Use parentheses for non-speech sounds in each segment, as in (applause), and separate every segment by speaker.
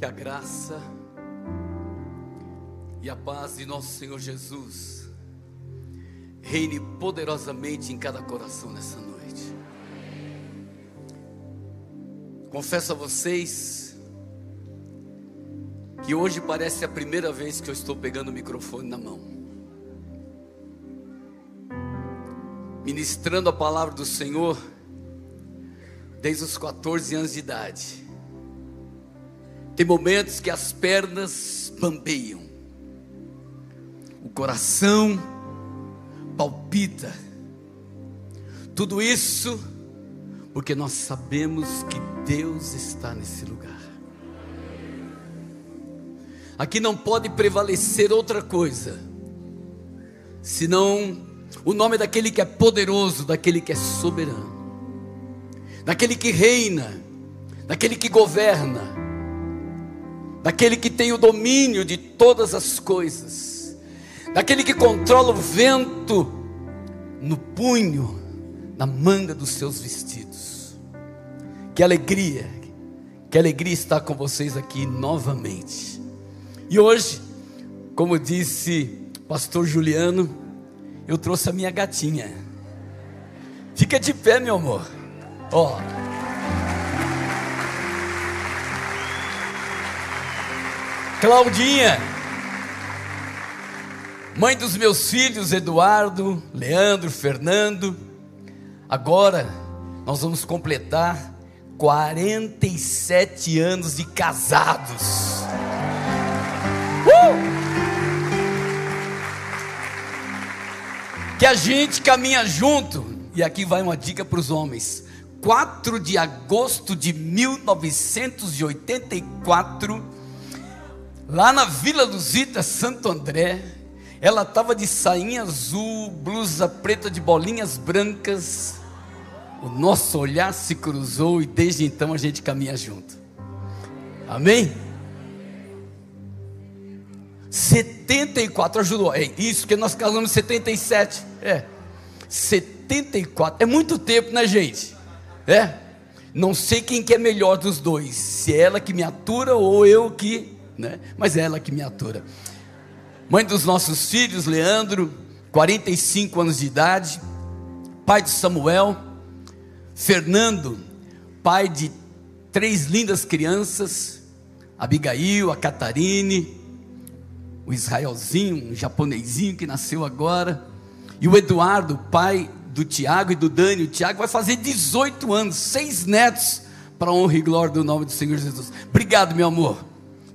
Speaker 1: Que a graça e a paz de nosso Senhor Jesus reine poderosamente em cada coração nessa noite. Confesso a vocês que hoje parece a primeira vez que eu estou pegando o microfone na mão. Ministrando a palavra do Senhor desde os 14 anos de idade. Tem momentos que as pernas bambeiam, o coração palpita. Tudo isso porque nós sabemos que Deus está nesse lugar. Aqui não pode prevalecer outra coisa, senão o nome daquele que é poderoso, daquele que é soberano, daquele que reina, daquele que governa daquele que tem o domínio de todas as coisas, daquele que controla o vento no punho, na manga dos seus vestidos. Que alegria, que alegria estar com vocês aqui novamente. E hoje, como disse pastor Juliano, eu trouxe a minha gatinha. Fica de pé, meu amor. Ó. Oh. Claudinha, mãe dos meus filhos Eduardo, Leandro, Fernando. Agora nós vamos completar 47 anos de casados. Uh! Que a gente caminha junto. E aqui vai uma dica para os homens. 4 de agosto de 1984 Lá na Vila Luzita, Santo André, ela estava de sainha azul, blusa preta de bolinhas brancas. O nosso olhar se cruzou e desde então a gente caminha junto. Amém? 74 ajudou. É isso que nós casamos em 77. É. 74. É muito tempo, né, gente? É. Não sei quem que é melhor dos dois. Se é ela que me atura ou eu que né? Mas é ela que me atura. Mãe dos nossos filhos, Leandro, 45 anos de idade, pai de Samuel, Fernando, pai de três lindas crianças, Abigail, a Catarine, o Israelzinho, um japonesinho que nasceu agora, e o Eduardo, pai do Tiago e do Dani. O Tiago vai fazer 18 anos, seis netos, para honra e glória do nome do Senhor Jesus. Obrigado, meu amor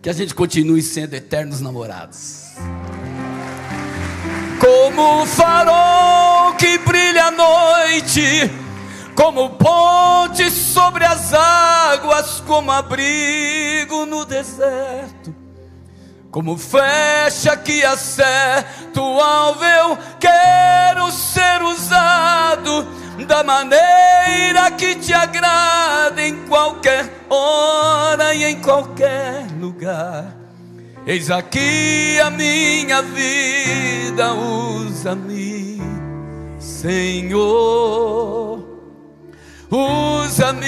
Speaker 1: que a gente continue sendo eternos namorados. Como o farol que brilha à noite, como ponte sobre as águas, como abrigo no deserto, como flecha que acerta o alvo, eu quero ser usado da maneira que te agrada em qualquer hora e em qualquer lugar. Eis aqui a minha vida, usa-me, Senhor, usa-me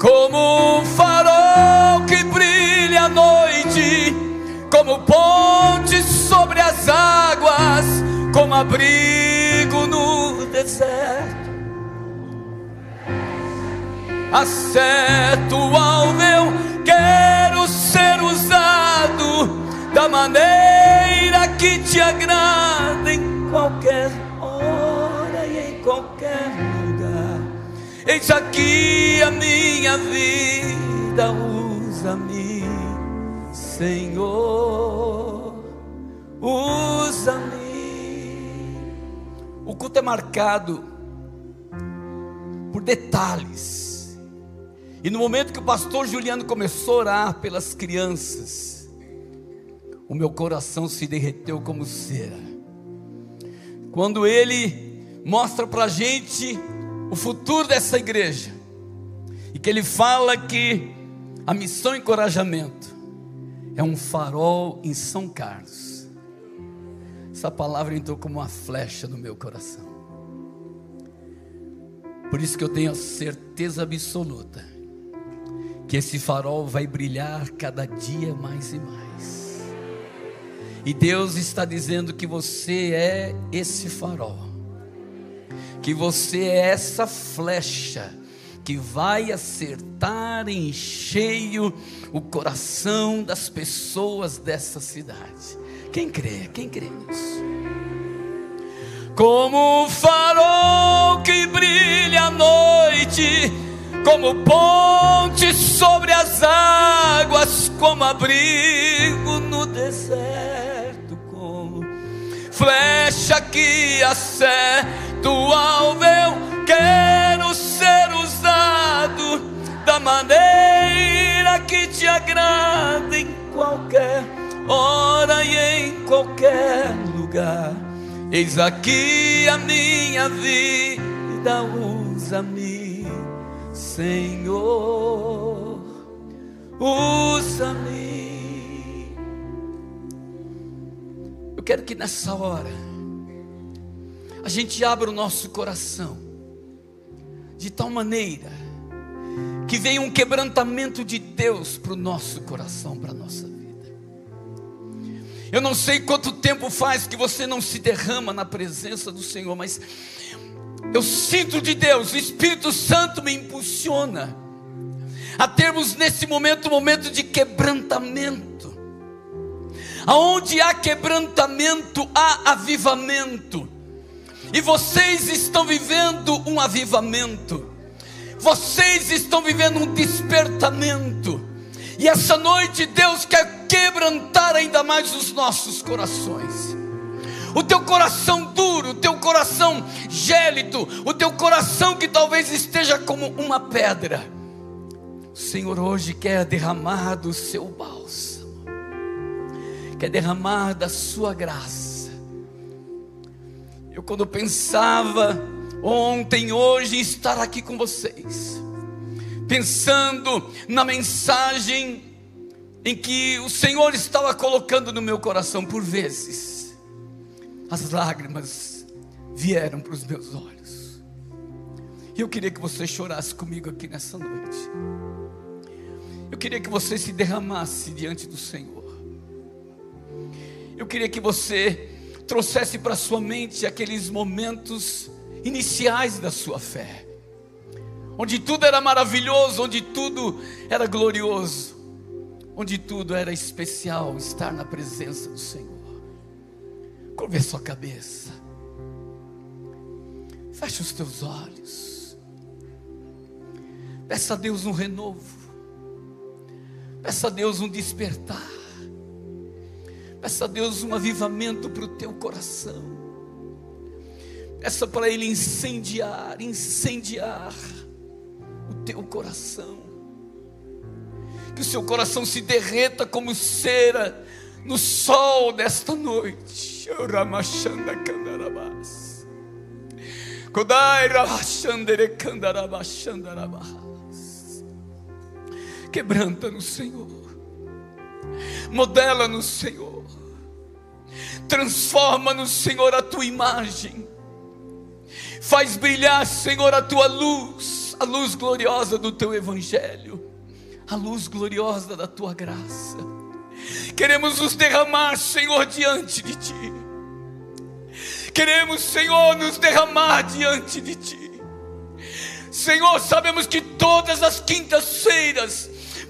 Speaker 1: como um farol que brilha à noite, como ponte sobre as águas, como abrigo no deserto. Acerto ao meu, quero ser Eis aqui a minha vida, usa-me, Senhor, usa-me. O culto é marcado por detalhes e no momento que o pastor Juliano começou a orar pelas crianças, o meu coração se derreteu como cera. Quando ele mostra para a gente o futuro dessa igreja, e que ele fala que a missão encorajamento é um farol em São Carlos. Essa palavra entrou como uma flecha no meu coração. Por isso que eu tenho a certeza absoluta que esse farol vai brilhar cada dia mais e mais. E Deus está dizendo que você é esse farol, que você é essa flecha que vai acertar em cheio o coração das pessoas dessa cidade. Quem crê? Quem crê nisso? Como farol que brilha à noite, como ponte sobre as águas, como abrigo no deserto, como flecha que acerta o alvo. Eu quero ser usado da maneira que te agrada em qualquer hora e em qualquer lugar. Eis aqui a minha vida, usa-me, Senhor, usa-me. Eu quero que nessa hora a gente abra o nosso coração de tal maneira que venha um quebrantamento de Deus para o nosso coração, para a nossa vida. Eu não sei quanto tempo faz que você não se derrama na presença do Senhor, mas eu sinto de Deus, o Espírito Santo me impulsiona a termos nesse momento um momento de quebrantamento. Aonde há quebrantamento, há avivamento. E vocês estão vivendo um avivamento. Vocês estão vivendo um despertamento. E essa noite Deus quer quebrantar ainda mais os nossos corações. O teu coração duro, o teu coração gélido, o teu coração que talvez esteja como uma pedra. O Senhor hoje quer derramar do seu bálsamo, quer derramar da sua graça. Eu, quando pensava ontem, hoje, estar aqui com vocês, pensando na mensagem em que o Senhor estava colocando no meu coração por vezes, as lágrimas vieram para os meus olhos. E eu queria que você chorasse comigo aqui nessa noite. Eu queria que você se derramasse diante do Senhor. Eu queria que você trouxesse para sua mente aqueles momentos iniciais da sua fé. Onde tudo era maravilhoso, onde tudo era glorioso, onde tudo era especial, estar na presença do Senhor. Curve a sua cabeça, feche os teus olhos, peça a Deus um renovo, peça a Deus um despertar, peça a Deus um avivamento para o teu coração. Peça para Ele incendiar, incendiar o teu coração. Que o seu coração se derreta como cera no sol desta noite. Quebranta no Senhor, modela no Senhor, transforma no Senhor a tua imagem, faz brilhar, Senhor, a tua luz a luz gloriosa do teu evangelho, a luz gloriosa da tua graça. Queremos nos derramar, Senhor, diante de ti. Queremos, Senhor, nos derramar diante de ti. Senhor, sabemos que todas as quintas-feiras,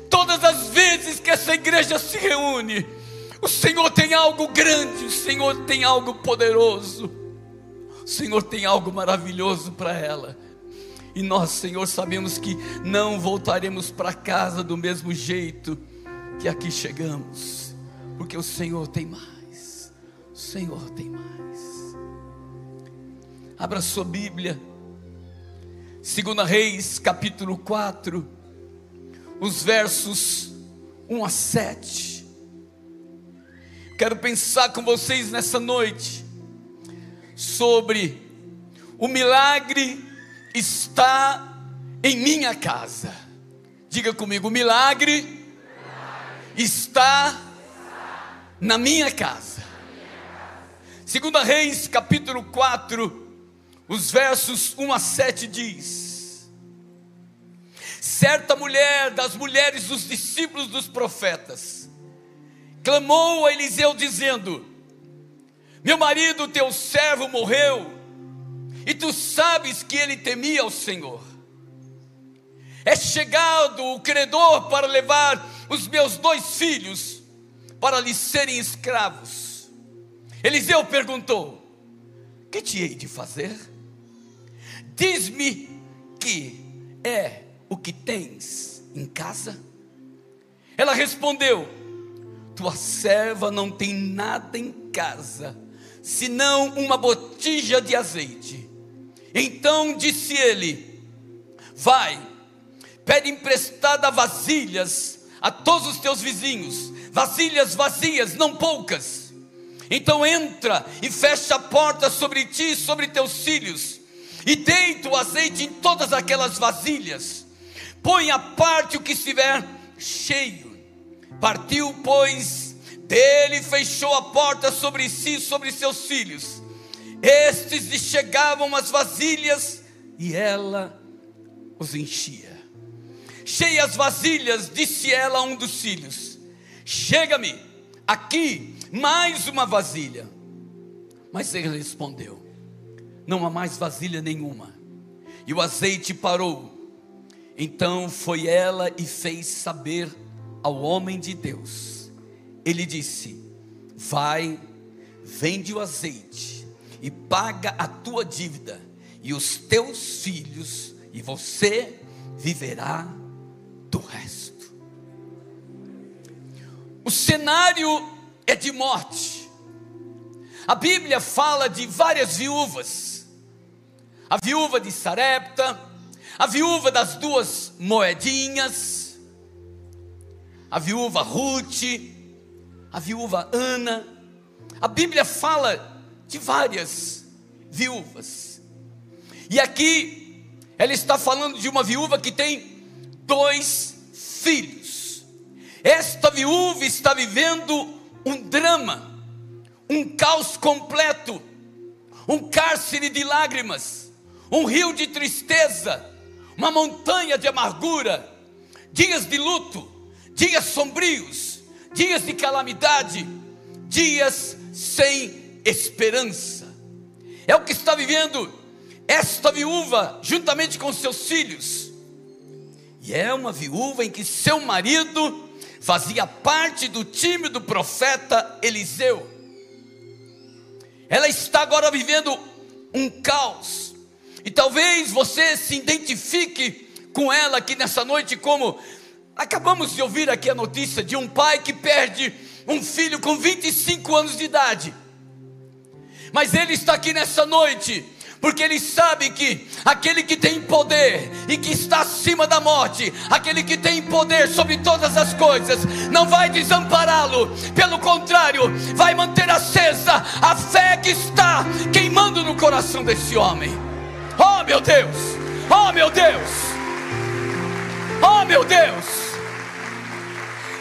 Speaker 1: todas as vezes que essa igreja se reúne, o Senhor tem algo grande, o Senhor tem algo poderoso, o Senhor tem algo maravilhoso para ela. E nós, Senhor, sabemos que não voltaremos para casa do mesmo jeito que aqui chegamos, porque o Senhor tem mais. O Senhor tem mais. Abra sua Bíblia, 2 Reis, capítulo 4, os versos 1 a 7. Quero pensar com vocês nessa noite sobre o milagre está em minha casa. Diga comigo, o milagre, está, na minha casa. Segunda Reis, capítulo 4, os versos 1 a 7 diz: certa mulher das mulheres dos discípulos dos profetas clamou a Eliseu dizendo: Meu marido, teu servo, morreu, e tu sabes que ele temia ao Senhor. É chegado o credor para levar os meus dois filhos para lhe serem escravos. Eliseu perguntou: Que te hei de fazer? Diz-me que é o que tens em casa? Ela respondeu: Tua serva não tem nada em casa, senão uma botija de azeite. Então disse ele: Vai, pede emprestada vasilhas a todos os teus vizinhos, vasilhas vazias, não poucas. Então entra e fecha a porta sobre ti e sobre teus filhos e deita o azeite em todas aquelas vasilhas, põe à parte o que estiver cheio. Partiu, pois, dele fechou a porta sobre si e sobre seus filhos. Estes lhe chegavam as vasilhas e ela os enchia. Cheias vasilhas, disse ela a um dos filhos: Chega-me aqui mais uma vasilha. Mas ele respondeu: não há mais vasilha nenhuma. E o azeite parou. Então foi ela e fez saber ao homem de Deus. Ele disse: Vai, vende o azeite e paga a tua dívida, e os teus filhos, e você viverá do resto. O cenário é de morte. A Bíblia fala de várias viúvas a viúva de Sarepta, a viúva das duas moedinhas, a viúva Ruth, a viúva Ana. A Bíblia fala de várias viúvas. E aqui ela está falando de uma viúva que tem dois filhos. Esta viúva está vivendo um drama, um caos completo, um cárcere de lágrimas um rio de tristeza, uma montanha de amargura, dias de luto, dias sombrios, dias de calamidade, dias sem esperança. É o que está vivendo esta viúva juntamente com seus filhos. E é uma viúva em que seu marido fazia parte do time do profeta Eliseu. Ela está agora vivendo um caos, e talvez você se identifique com ela aqui nessa noite, como acabamos de ouvir aqui a notícia de um pai que perde um filho com 25 anos de idade. Mas ele está aqui nessa noite porque ele sabe que aquele que tem poder e que está acima da morte, aquele que tem poder sobre todas as coisas, não vai desampará-lo, pelo contrário, vai manter acesa a fé que está queimando no coração desse homem. Oh meu Deus! Oh meu Deus! Oh meu Deus!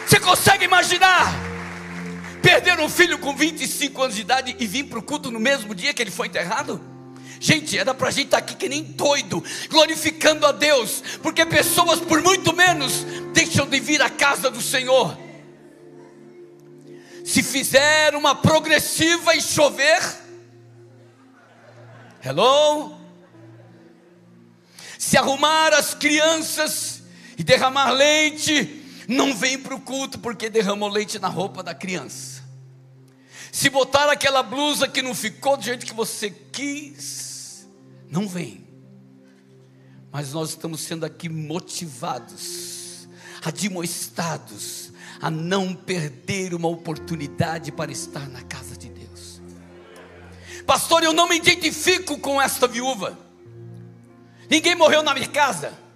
Speaker 1: Você consegue imaginar perder um filho com 25 anos de idade e vir para o culto no mesmo dia que ele foi enterrado? Gente, era para a gente estar tá aqui que nem doido, glorificando a Deus, porque pessoas por muito menos deixam de vir à casa do Senhor. Se fizer uma progressiva e chover, hello, se arrumar as crianças e derramar leite, não vem para o culto porque derramou leite na roupa da criança. Se botar aquela blusa que não ficou do jeito que você quis, não vem. Mas nós estamos sendo aqui motivados, admoestados a não perder uma oportunidade para estar na casa de Deus. Pastor, eu não me identifico com esta viúva. Ninguém morreu na minha casa.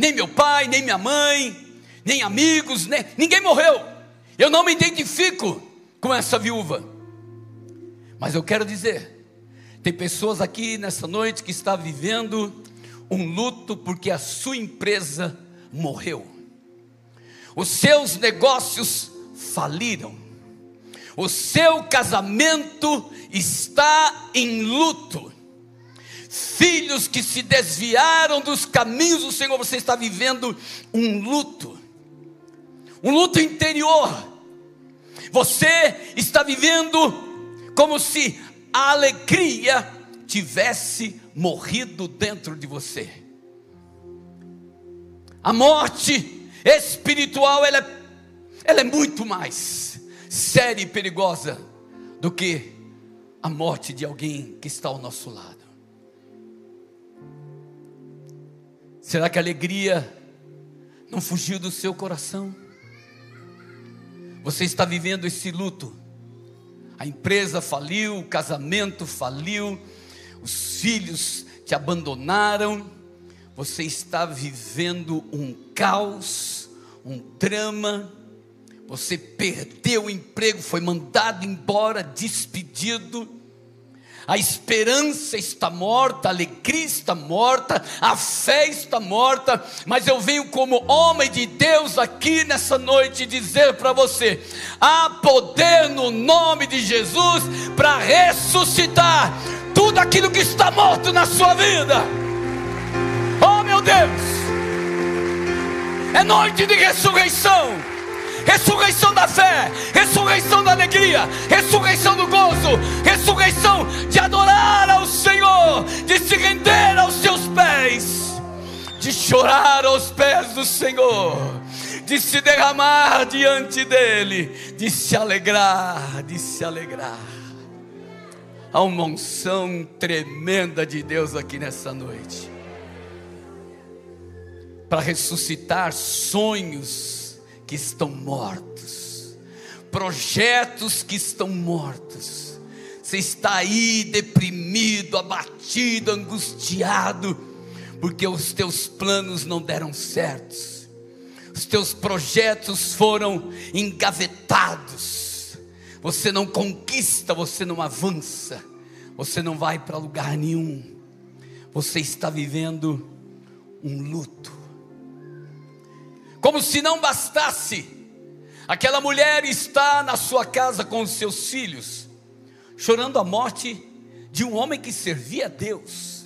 Speaker 1: Nem meu pai, nem minha mãe, nem amigos, nem, ninguém morreu. Eu não me identifico com essa viúva. Mas eu quero dizer, tem pessoas aqui nessa noite que está vivendo um luto porque a sua empresa morreu. Os seus negócios faliram. O seu casamento está em luto filhos que se desviaram dos caminhos do Senhor, você está vivendo um luto, um luto interior. Você está vivendo como se a alegria tivesse morrido dentro de você. A morte espiritual ela é, ela é muito mais séria e perigosa do que a morte de alguém que está ao nosso lado. Será que a alegria não fugiu do seu coração? Você está vivendo esse luto. A empresa faliu, o casamento faliu, os filhos te abandonaram. Você está vivendo um caos, um drama. Você perdeu o emprego, foi mandado embora, despedido a esperança está morta, a alegria está morta, a fé está morta, mas eu venho como homem de Deus aqui nessa noite dizer para você: há poder no nome de Jesus para ressuscitar tudo aquilo que está morto na sua vida. Oh meu Deus, é noite de ressurreição ressurreição da fé, ressurreição da alegria, ressurreição do gozo, ressurreição de adorar ao Senhor, de se render aos seus pés, de chorar aos pés do Senhor, de se derramar diante dEle, de se alegrar, de se alegrar. Há uma unção tremenda de Deus aqui nessa noite para ressuscitar sonhos que estão mortos, projetos que estão mortos. Você está aí deprimido, abatido, angustiado, porque os teus planos não deram certos, os teus projetos foram engavetados, você não conquista, você não avança, você não vai para lugar nenhum, você está vivendo um luto como se não bastasse, aquela mulher está na sua casa com os seus filhos, chorando a morte de um homem que servia a Deus,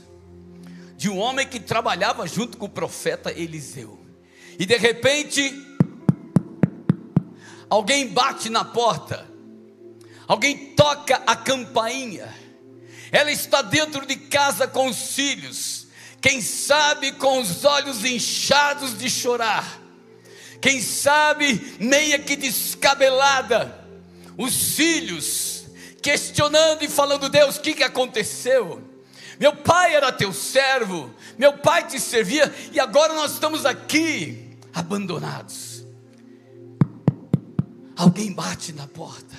Speaker 1: de um homem que trabalhava junto com o profeta Eliseu. E de repente, alguém bate na porta, alguém toca a campainha, ela está dentro de casa com os filhos, quem sabe com os olhos inchados de chorar, quem sabe meia que descabelada, os filhos questionando e falando: Deus, o que, que aconteceu? Meu pai era teu servo, meu pai te servia e agora nós estamos aqui abandonados. Alguém bate na porta,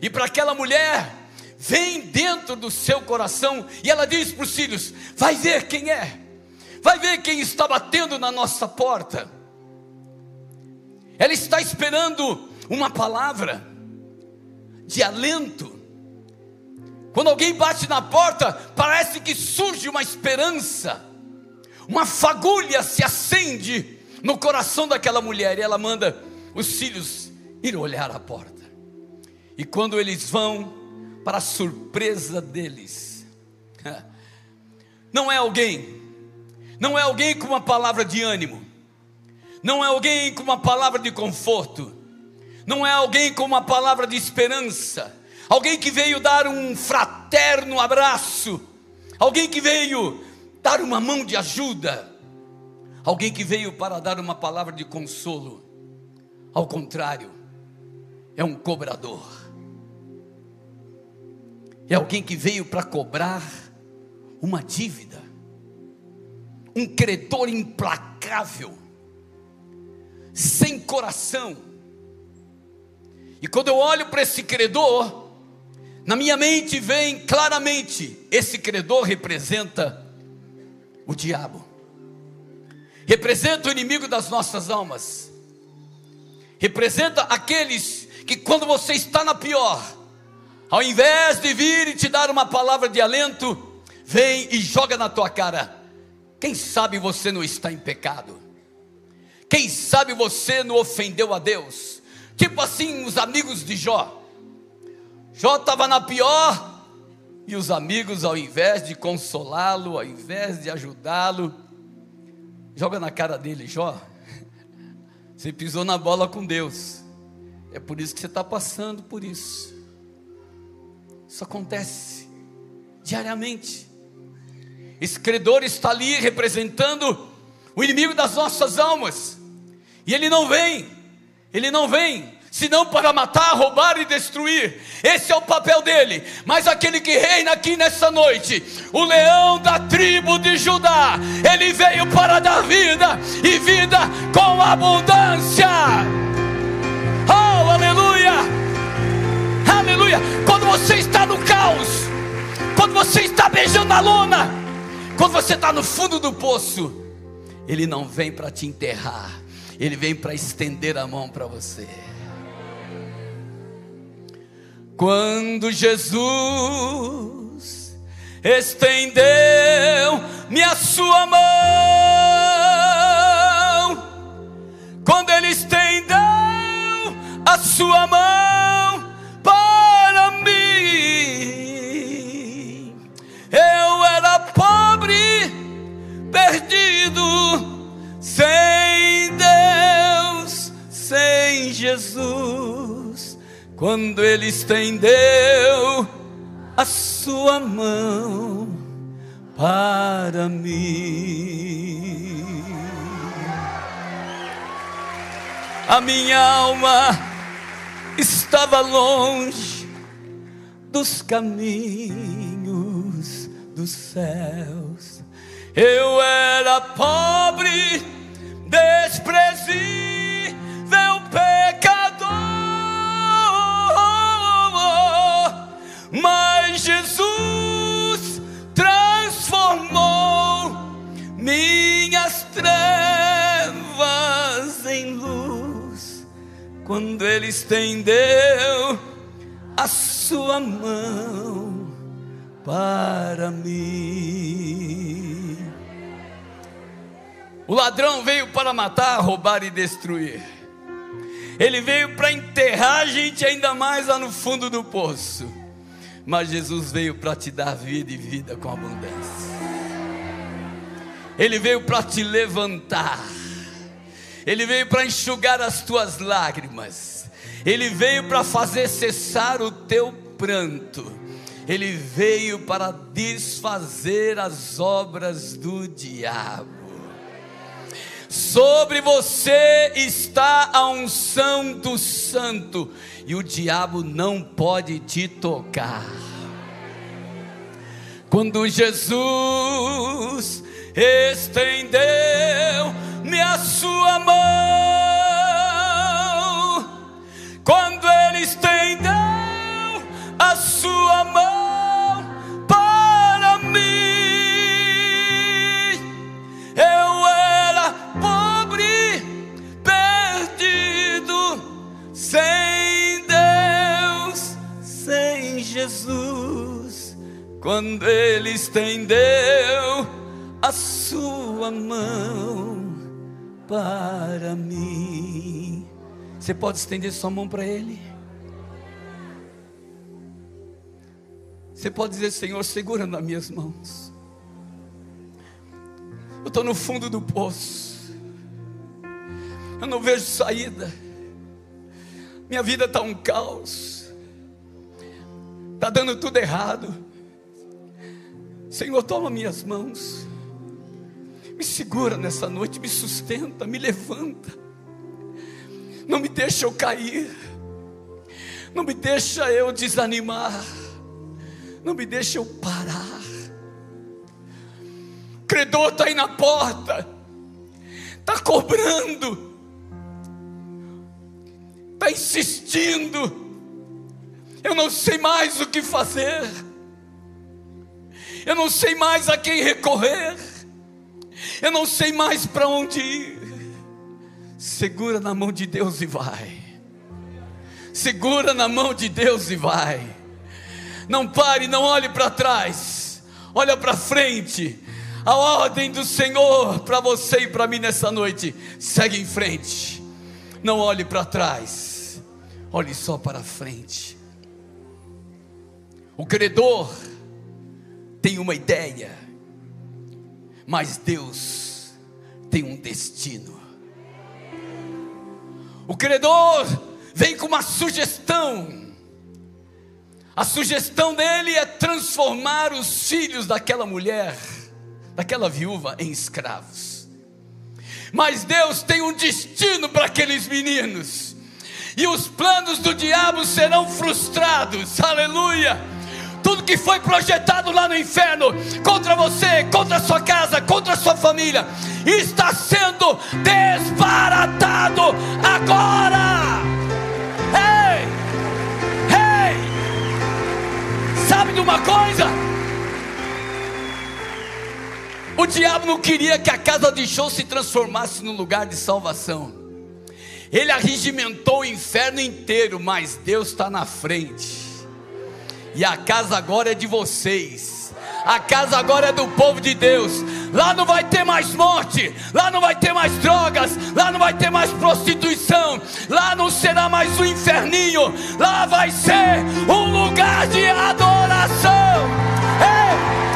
Speaker 1: e para aquela mulher, vem dentro do seu coração e ela diz para os filhos: Vai ver quem é, vai ver quem está batendo na nossa porta. Ela está esperando uma palavra de alento. Quando alguém bate na porta, parece que surge uma esperança, uma fagulha se acende no coração daquela mulher e ela manda os filhos ir olhar a porta. E quando eles vão, para a surpresa deles, (laughs) não é alguém, não é alguém com uma palavra de ânimo, não é alguém com uma palavra de conforto, não é alguém com uma palavra de esperança, alguém que veio dar um fraterno abraço, alguém que veio dar uma mão de ajuda, alguém que veio para dar uma palavra de consolo. Ao contrário, é um cobrador, é alguém que veio para cobrar uma dívida, um credor implacável sem coração. E quando eu olho para esse credor, na minha mente vem claramente: esse credor representa o diabo, representa o inimigo das nossas almas, representa aqueles que, quando você está na pior, ao invés de vir e te dar uma palavra de alento, vem e joga na tua cara. Quem sabe você não está em pecado? Quem sabe você não ofendeu a Deus? Tipo assim, os amigos de Jó. Jó estava na pior E os amigos, ao invés de consolá-lo, ao invés de ajudá-lo, joga na cara dele, Jó. Você pisou na bola com Deus. É por isso que você está passando por isso. Isso acontece diariamente. Esse credor está ali representando o inimigo das nossas almas. E ele não vem, ele não vem, senão para matar, roubar e destruir. Esse é o papel dele. Mas aquele que reina aqui nessa noite, o leão da tribo de Judá, ele veio para dar vida e vida com abundância. Oh, aleluia! Aleluia! Quando você está no caos, quando você está beijando a lona, quando você está no fundo do poço, ele não vem para te enterrar, ele vem para estender a mão para você. Quando Jesus estendeu-me a sua mão, quando ele estendeu a sua mão para mim, eu era pobre, perdido, sem sem Jesus quando ele estendeu a sua mão para mim. A minha alma estava longe dos caminhos dos céus. Eu era pobre, desprezível mas Jesus transformou minhas trevas em luz quando Ele estendeu a Sua mão para mim. O ladrão veio para matar, roubar e destruir. Ele veio para enterrar a gente ainda mais lá no fundo do poço mas Jesus veio para te dar vida e vida com abundância. Ele veio para te levantar. Ele veio para enxugar as tuas lágrimas. Ele veio para fazer cessar o teu pranto. Ele veio para desfazer as obras do diabo. Sobre você está a unção do santo e o diabo não pode te tocar. Quando Jesus estendeu-me a sua mão, quando ele estendeu a sua mão sem Jesus, quando Ele estendeu a sua mão para mim. Você pode estender sua mão para Ele? Você pode dizer, Senhor, segura nas minhas mãos. Eu estou no fundo do poço. Eu não vejo saída. Minha vida está um caos. Está dando tudo errado. Senhor, toma minhas mãos, me segura nessa noite, me sustenta, me levanta, não me deixa eu cair, não me deixa eu desanimar, não me deixa eu parar. O credor está aí na porta, está cobrando, insistindo, eu não sei mais o que fazer. Eu não sei mais a quem recorrer. Eu não sei mais para onde ir. Segura na mão de Deus e vai. Segura na mão de Deus e vai. Não pare, não olhe para trás. Olha para frente. A ordem do Senhor para você e para mim nessa noite. Segue em frente. Não olhe para trás. Olhe só para frente. O credor tem uma ideia, mas Deus tem um destino. O credor vem com uma sugestão. A sugestão dele é transformar os filhos daquela mulher, daquela viúva, em escravos. Mas Deus tem um destino para aqueles meninos, e os planos do diabo serão frustrados, aleluia tudo que foi projetado lá no inferno contra você, contra a sua casa, contra a sua família, está sendo desbaratado agora. Ei, ei, sabe de uma coisa? O diabo não queria que a casa de show se transformasse num lugar de salvação. Ele arregimentou o inferno inteiro, mas Deus está na frente. E a casa agora é de vocês. A casa agora é do povo de Deus. Lá não vai ter mais morte, lá não vai ter mais drogas, lá não vai ter mais prostituição, lá não será mais um inferninho, lá vai ser um lugar de adoração. Ei,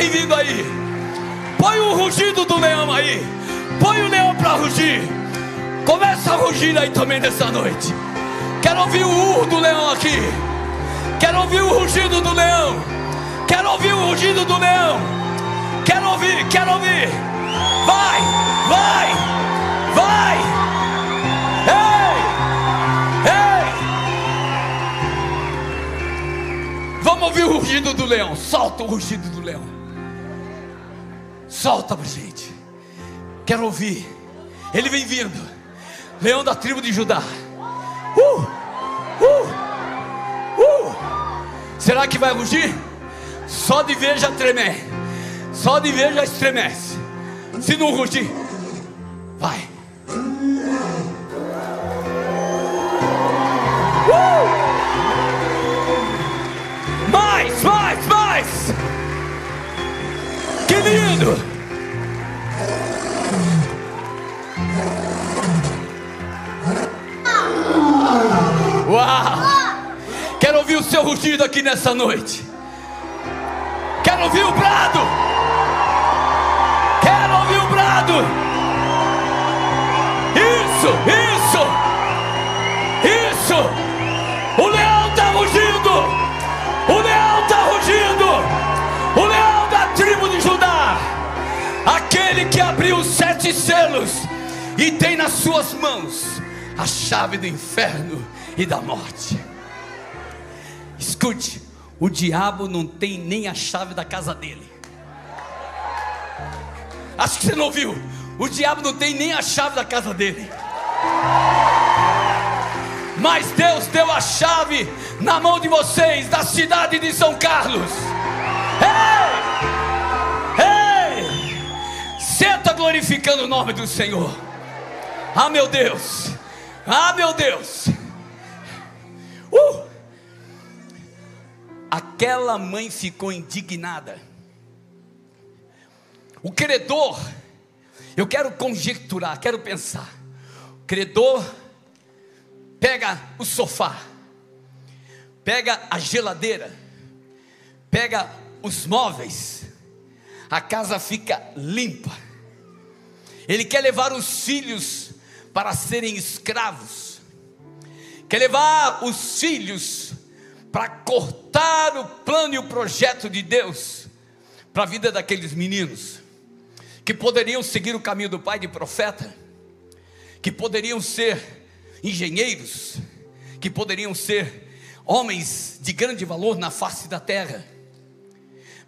Speaker 1: vem vindo aí. Põe o rugido do leão aí. Põe o leão para rugir. Começa a rugir aí também nessa noite. Quero ouvir o urro do leão aqui. Quero ouvir o rugido do leão. Quero ouvir o rugido do leão. Quero ouvir, quero ouvir. Vai, vai, vai. Ei! Vamos ouvir o rugido do leão. Solta o rugido do leão. Solta pra gente. Quero ouvir. Ele vem vindo. Leão da tribo de Judá. Uh! Uh! Uh! Será que vai rugir? Só de ver já treme. Só de ver já estremece. Se não rugir, vai. Uau! Quero ouvir o seu rugido aqui nessa noite. Quero ouvir o brado. Quero ouvir o brado. Isso, isso, isso. O leão está rugindo. O leão está rugindo. Aquele que abriu os sete selos e tem nas suas mãos a chave do inferno e da morte. Escute, o diabo não tem nem a chave da casa dele. Acho que você não ouviu. O diabo não tem nem a chave da casa dele. Mas Deus deu a chave na mão de vocês, da cidade de São Carlos. Senta glorificando o nome do Senhor. Ah, meu Deus. Ah, meu Deus. Uh! Aquela mãe ficou indignada. O credor, eu quero conjecturar, quero pensar. O credor pega o sofá, pega a geladeira, pega os móveis, a casa fica limpa ele quer levar os filhos para serem escravos, quer levar os filhos para cortar o plano e o projeto de Deus para a vida daqueles meninos, que poderiam seguir o caminho do pai de profeta, que poderiam ser engenheiros, que poderiam ser homens de grande valor na face da terra,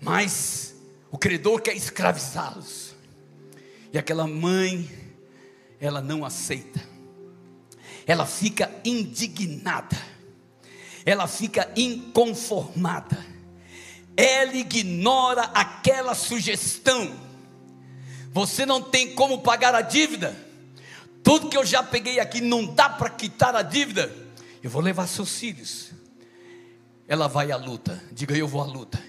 Speaker 1: mas o credor quer escravizá-los. E aquela mãe, ela não aceita. Ela fica indignada. Ela fica inconformada. Ela ignora aquela sugestão. Você não tem como pagar a dívida. Tudo que eu já peguei aqui não dá para quitar a dívida. Eu vou levar seus filhos. ela vai à luta. Diga, eu vou à luta.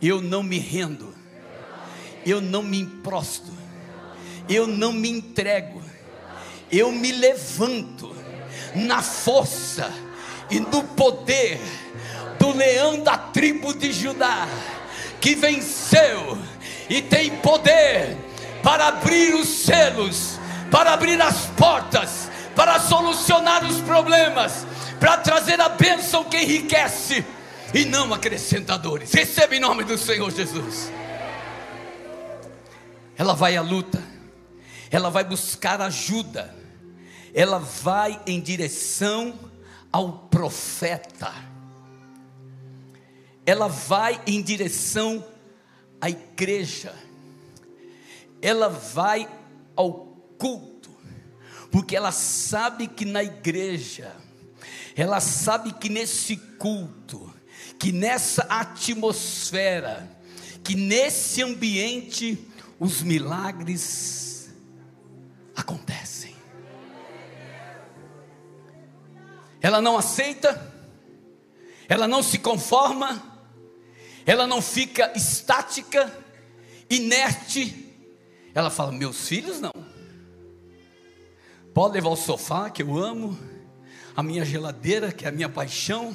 Speaker 1: Eu não me rendo. Eu não me improsto. Eu não me entrego. Eu me levanto na força e no poder do leão da tribo de Judá, que venceu e tem poder para abrir os selos, para abrir as portas, para solucionar os problemas, para trazer a bênção que enriquece e não acrescentadores. Receba em nome do Senhor Jesus. Ela vai à luta, ela vai buscar ajuda, ela vai em direção ao profeta, ela vai em direção à igreja, ela vai ao culto, porque ela sabe que na igreja, ela sabe que nesse culto, que nessa atmosfera, que nesse ambiente, os milagres acontecem. Ela não aceita, ela não se conforma, ela não fica estática, inerte. Ela fala: Meus filhos não. Pode levar o sofá que eu amo, a minha geladeira que é a minha paixão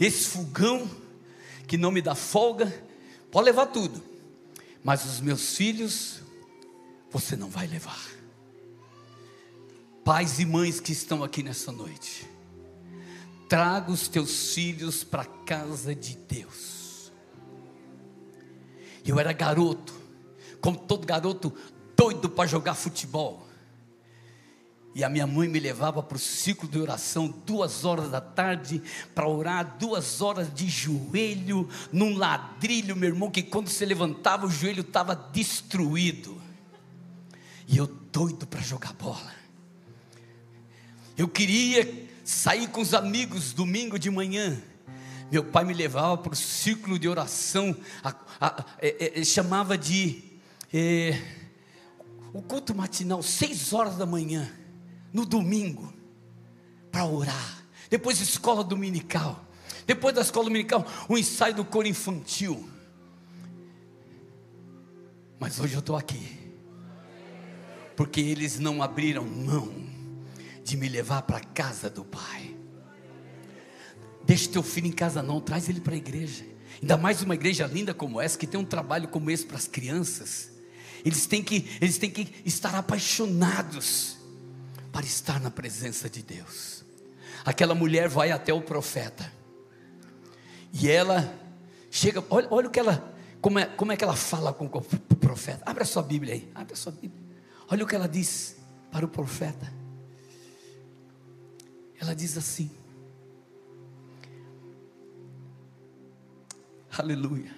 Speaker 1: esse fogão que não me dá folga, pode levar tudo, mas os meus filhos, você não vai levar. Pais e mães que estão aqui nessa noite, traga os teus filhos para a casa de Deus. Eu era garoto, como todo garoto doido para jogar futebol. E a minha mãe me levava para o ciclo de oração, duas horas da tarde, para orar, duas horas de joelho, num ladrilho, meu irmão, que quando se levantava o joelho estava destruído. E eu doido para jogar bola. Eu queria sair com os amigos domingo de manhã. Meu pai me levava para o ciclo de oração, a, a, a, é, é, chamava de é, o culto matinal, seis horas da manhã no domingo para orar. Depois escola dominical. Depois da escola dominical, o ensaio do coro infantil. Mas hoje eu estou aqui. Porque eles não abriram mão de me levar para a casa do Pai. Deixa teu filho em casa não, traz ele para a igreja. Ainda mais uma igreja linda como essa, que tem um trabalho como esse para as crianças. Eles têm que, eles têm que estar apaixonados para estar na presença de Deus. Aquela mulher vai até o profeta. E ela chega, olha, olha o que ela, como é, como é que ela fala com o profeta. Abre a sua Bíblia aí, abre a sua Bíblia. Olha o que ela diz para o profeta. Ela diz assim: Aleluia.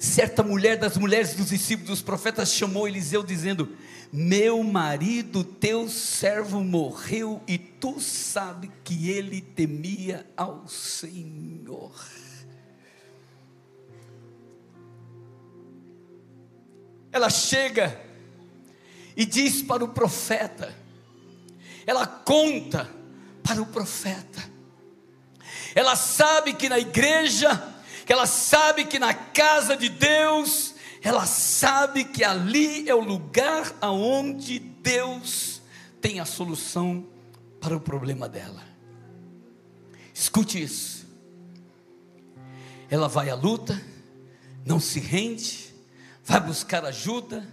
Speaker 1: Certa mulher das mulheres dos discípulos dos profetas chamou Eliseu, dizendo: Meu marido, teu servo, morreu, e tu sabe que ele temia ao Senhor. Ela chega e diz para o profeta, ela conta para o profeta, ela sabe que na igreja ela sabe que na casa de Deus, ela sabe que ali é o lugar aonde Deus tem a solução para o problema dela. Escute isso. Ela vai à luta, não se rende, vai buscar ajuda,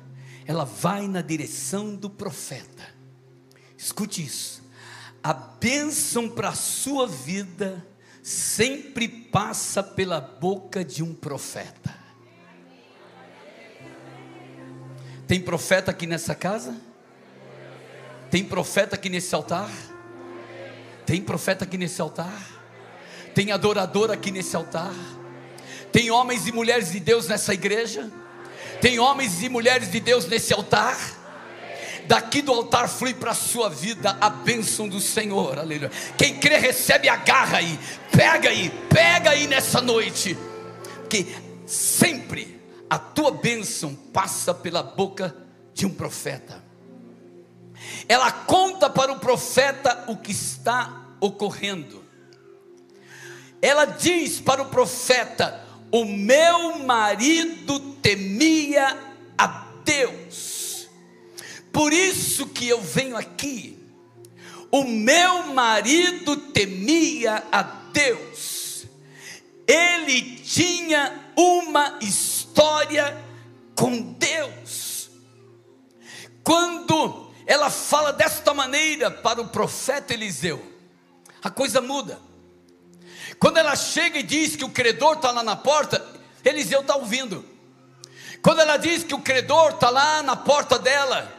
Speaker 1: ela vai na direção do profeta. Escute isso. A bênção para a sua vida sempre passa pela boca de um profeta. Tem profeta aqui nessa casa? Tem profeta aqui nesse altar? Tem profeta aqui nesse altar? Tem adorador aqui nesse altar? Tem homens e mulheres de Deus nessa igreja? Tem homens e mulheres de Deus nesse altar? daqui do altar flui para a sua vida a bênção do Senhor, aleluia. Quem crê recebe, agarra aí, pega aí, pega aí nessa noite, que sempre a tua bênção passa pela boca de um profeta. Ela conta para o profeta o que está ocorrendo. ela diz para o profeta: O meu marido temia a Deus, por isso que eu venho aqui. O meu marido temia a Deus, ele tinha uma história com Deus. Quando ela fala desta maneira para o profeta Eliseu, a coisa muda. Quando ela chega e diz que o credor está lá na porta, Eliseu está ouvindo. Quando ela diz que o credor está lá na porta dela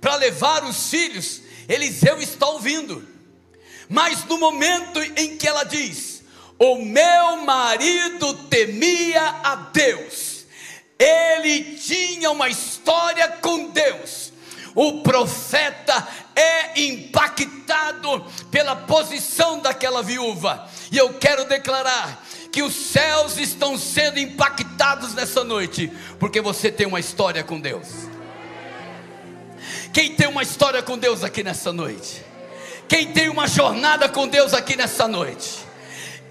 Speaker 1: para levar os filhos, Eliseu está ouvindo. Mas no momento em que ela diz: O meu marido temia a Deus, ele tinha uma história com Deus. O profeta é impactado pela posição daquela viúva. E eu quero declarar que os céus estão sendo impactados nessa noite, porque você tem uma história com Deus. Quem tem uma história com Deus aqui nessa noite? Quem tem uma jornada com Deus aqui nessa noite?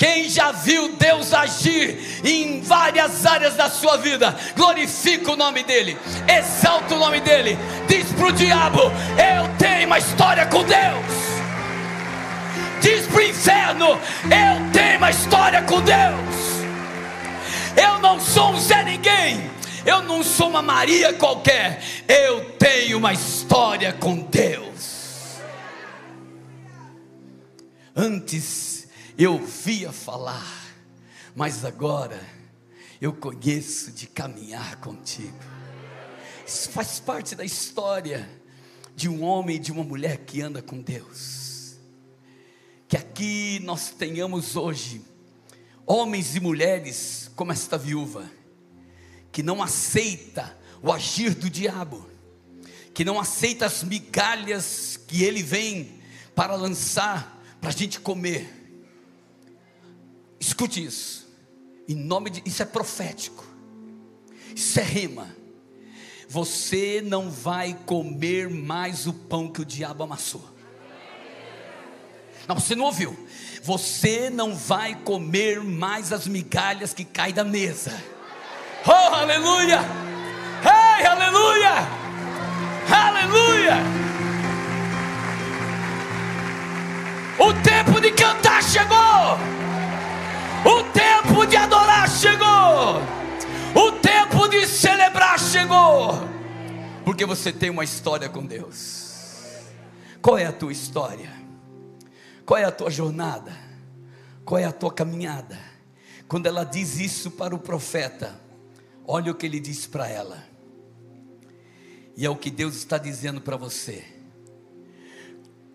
Speaker 1: Quem já viu Deus agir em várias áreas da sua vida, glorifica o nome dEle, exalta o nome dEle, diz para o diabo: Eu tenho uma história com Deus. Diz para o inferno: Eu tenho uma história com Deus. Eu não sou um Zé Ninguém. Eu não sou uma Maria qualquer. Eu tenho uma história com Deus. Antes eu via falar, mas agora eu conheço de caminhar contigo. Isso faz parte da história de um homem e de uma mulher que anda com Deus. Que aqui nós tenhamos hoje homens e mulheres como esta viúva, que não aceita o agir do diabo, que não aceita as migalhas que ele vem para lançar para a gente comer Escute isso. Em nome de isso é profético. Isso é rima. Você não vai comer mais o pão que o diabo amassou. Não, você não ouviu. Você não vai comer mais as migalhas que caem da mesa. Oh, aleluia! Hey, aleluia! Aleluia! O tempo de cantar chegou. O tempo de adorar chegou. O tempo de celebrar chegou. Porque você tem uma história com Deus. Qual é a tua história? Qual é a tua jornada? Qual é a tua caminhada? Quando ela diz isso para o profeta, olha o que ele diz para ela. E é o que Deus está dizendo para você.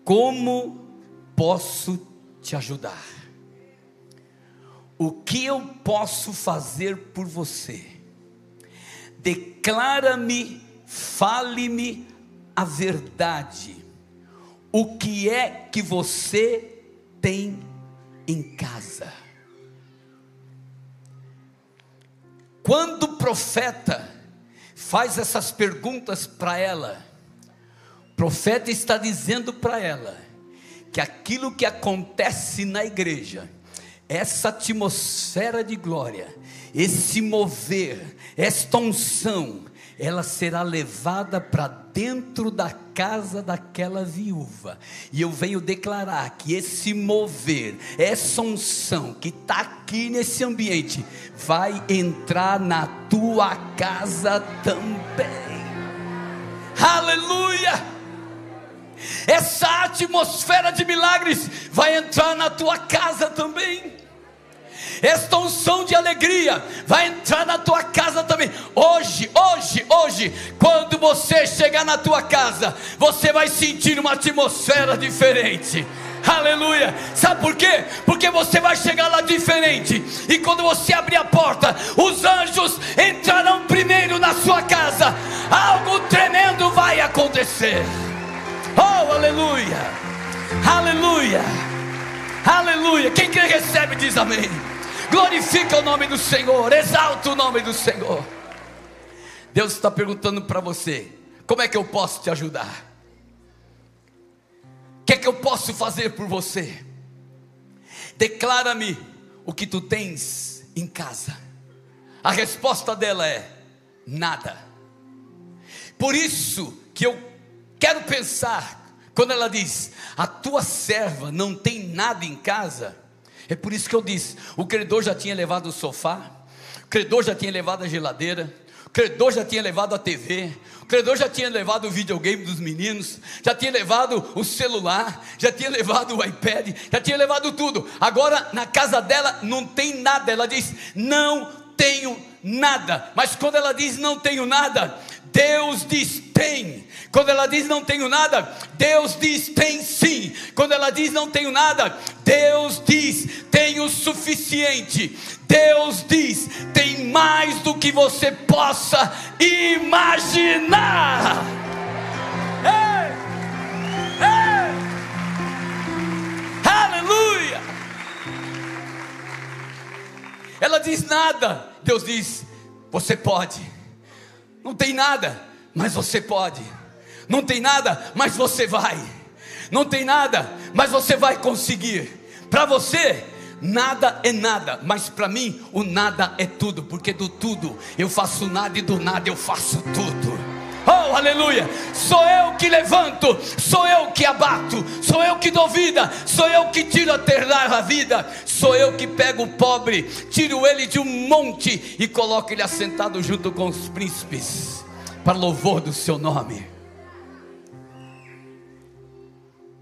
Speaker 1: Como posso te ajudar? O que eu posso fazer por você? Declara-me, fale-me a verdade. O que é que você tem em casa? Quando o profeta faz essas perguntas para ela, o profeta está dizendo para ela que aquilo que acontece na igreja, essa atmosfera de glória, esse mover, esta unção, ela será levada para dentro da casa daquela viúva. E eu venho declarar que esse mover, essa unção que está aqui nesse ambiente, vai entrar na tua casa também. Aleluia! Essa atmosfera de milagres vai entrar na tua casa também. Esta unção de alegria vai entrar na tua casa também. Hoje, hoje, hoje, quando você chegar na tua casa, você vai sentir uma atmosfera diferente. Aleluia. Sabe por quê? Porque você vai chegar lá diferente. E quando você abrir a porta, os anjos entrarão primeiro na sua casa. Algo tremendo vai acontecer. Oh, aleluia! Aleluia! Aleluia! Quem crê recebe diz amém. Glorifica o nome do Senhor, exalta o nome do Senhor. Deus está perguntando para você: como é que eu posso te ajudar? O que é que eu posso fazer por você? Declara-me o que tu tens em casa? A resposta dela é: nada. Por isso que eu quero pensar, quando ela diz, a tua serva não tem nada em casa, é por isso que eu disse: o credor já tinha levado o sofá, o credor já tinha levado a geladeira, o credor já tinha levado a TV, o credor já tinha levado o videogame dos meninos, já tinha levado o celular, já tinha levado o iPad, já tinha levado tudo. Agora na casa dela não tem nada. Ela diz: Não tenho nada. Mas quando ela diz não tenho nada, Deus diz tem. Quando ela diz não tenho nada, Deus diz tem sim. Quando ela diz não tenho nada, Deus diz tenho suficiente. Deus diz tem mais do que você possa imaginar. Ei! Ei! Aleluia! Ela diz nada. Deus diz: você pode. Não tem nada, mas você pode. Não tem nada, mas você vai. Não tem nada, mas você vai conseguir. Para você, nada é nada, mas para mim, o nada é tudo, porque do tudo eu faço nada e do nada eu faço tudo. Aleluia! Sou eu que levanto, sou eu que abato, sou eu que dou vida, sou eu que tiro a terrar a vida, sou eu que pego o pobre, tiro ele de um monte e coloco ele assentado junto com os príncipes, para louvor do seu nome.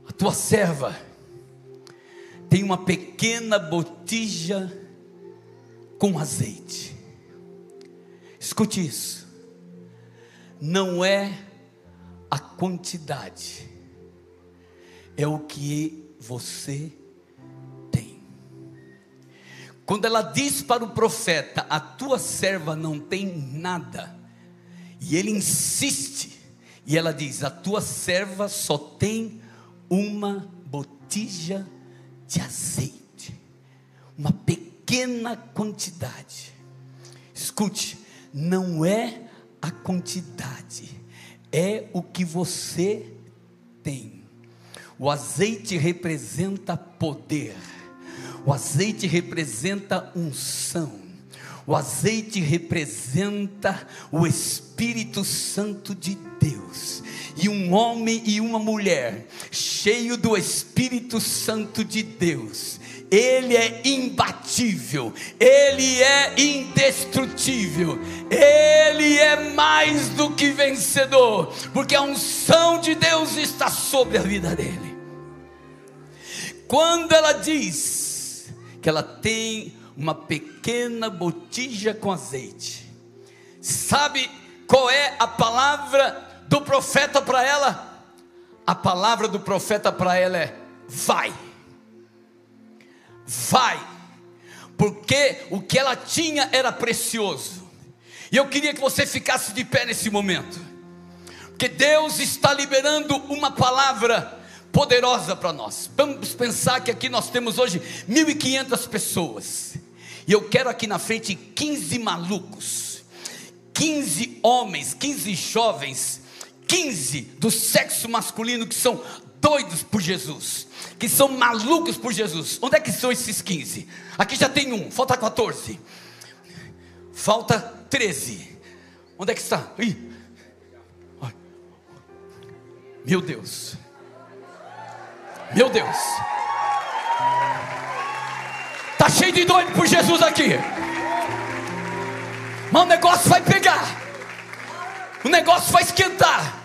Speaker 1: A tua serva tem uma pequena botija com azeite. Escute isso não é a quantidade, é o que você tem. Quando ela diz para o profeta: A tua serva não tem nada, e ele insiste, e ela diz: A tua serva só tem uma botija de azeite, uma pequena quantidade. Escute, não é a quantidade, é o que você tem. O azeite representa poder, o azeite representa unção, o azeite representa o Espírito Santo de Deus. E um homem e uma mulher, cheio do Espírito Santo de Deus, ele é imbatível, Ele é indestrutível, Ele é mais do que vencedor, porque a unção de Deus está sobre a vida dele. Quando ela diz que ela tem uma pequena botija com azeite, sabe qual é a palavra do profeta para ela? A palavra do profeta para ela é: vai vai, porque o que ela tinha era precioso. E eu queria que você ficasse de pé nesse momento, porque Deus está liberando uma palavra poderosa para nós. Vamos pensar que aqui nós temos hoje 1.500 pessoas, e eu quero aqui na frente 15 malucos, 15 homens, 15 jovens, 15 do sexo masculino que são doidos por Jesus, que são malucos por Jesus. Onde é que são esses 15? Aqui já tem um, falta 14. Falta 13. Onde é que está? Ih. Meu Deus. Meu Deus. Tá cheio de doido por Jesus aqui. Mas o negócio vai pegar. O negócio vai esquentar.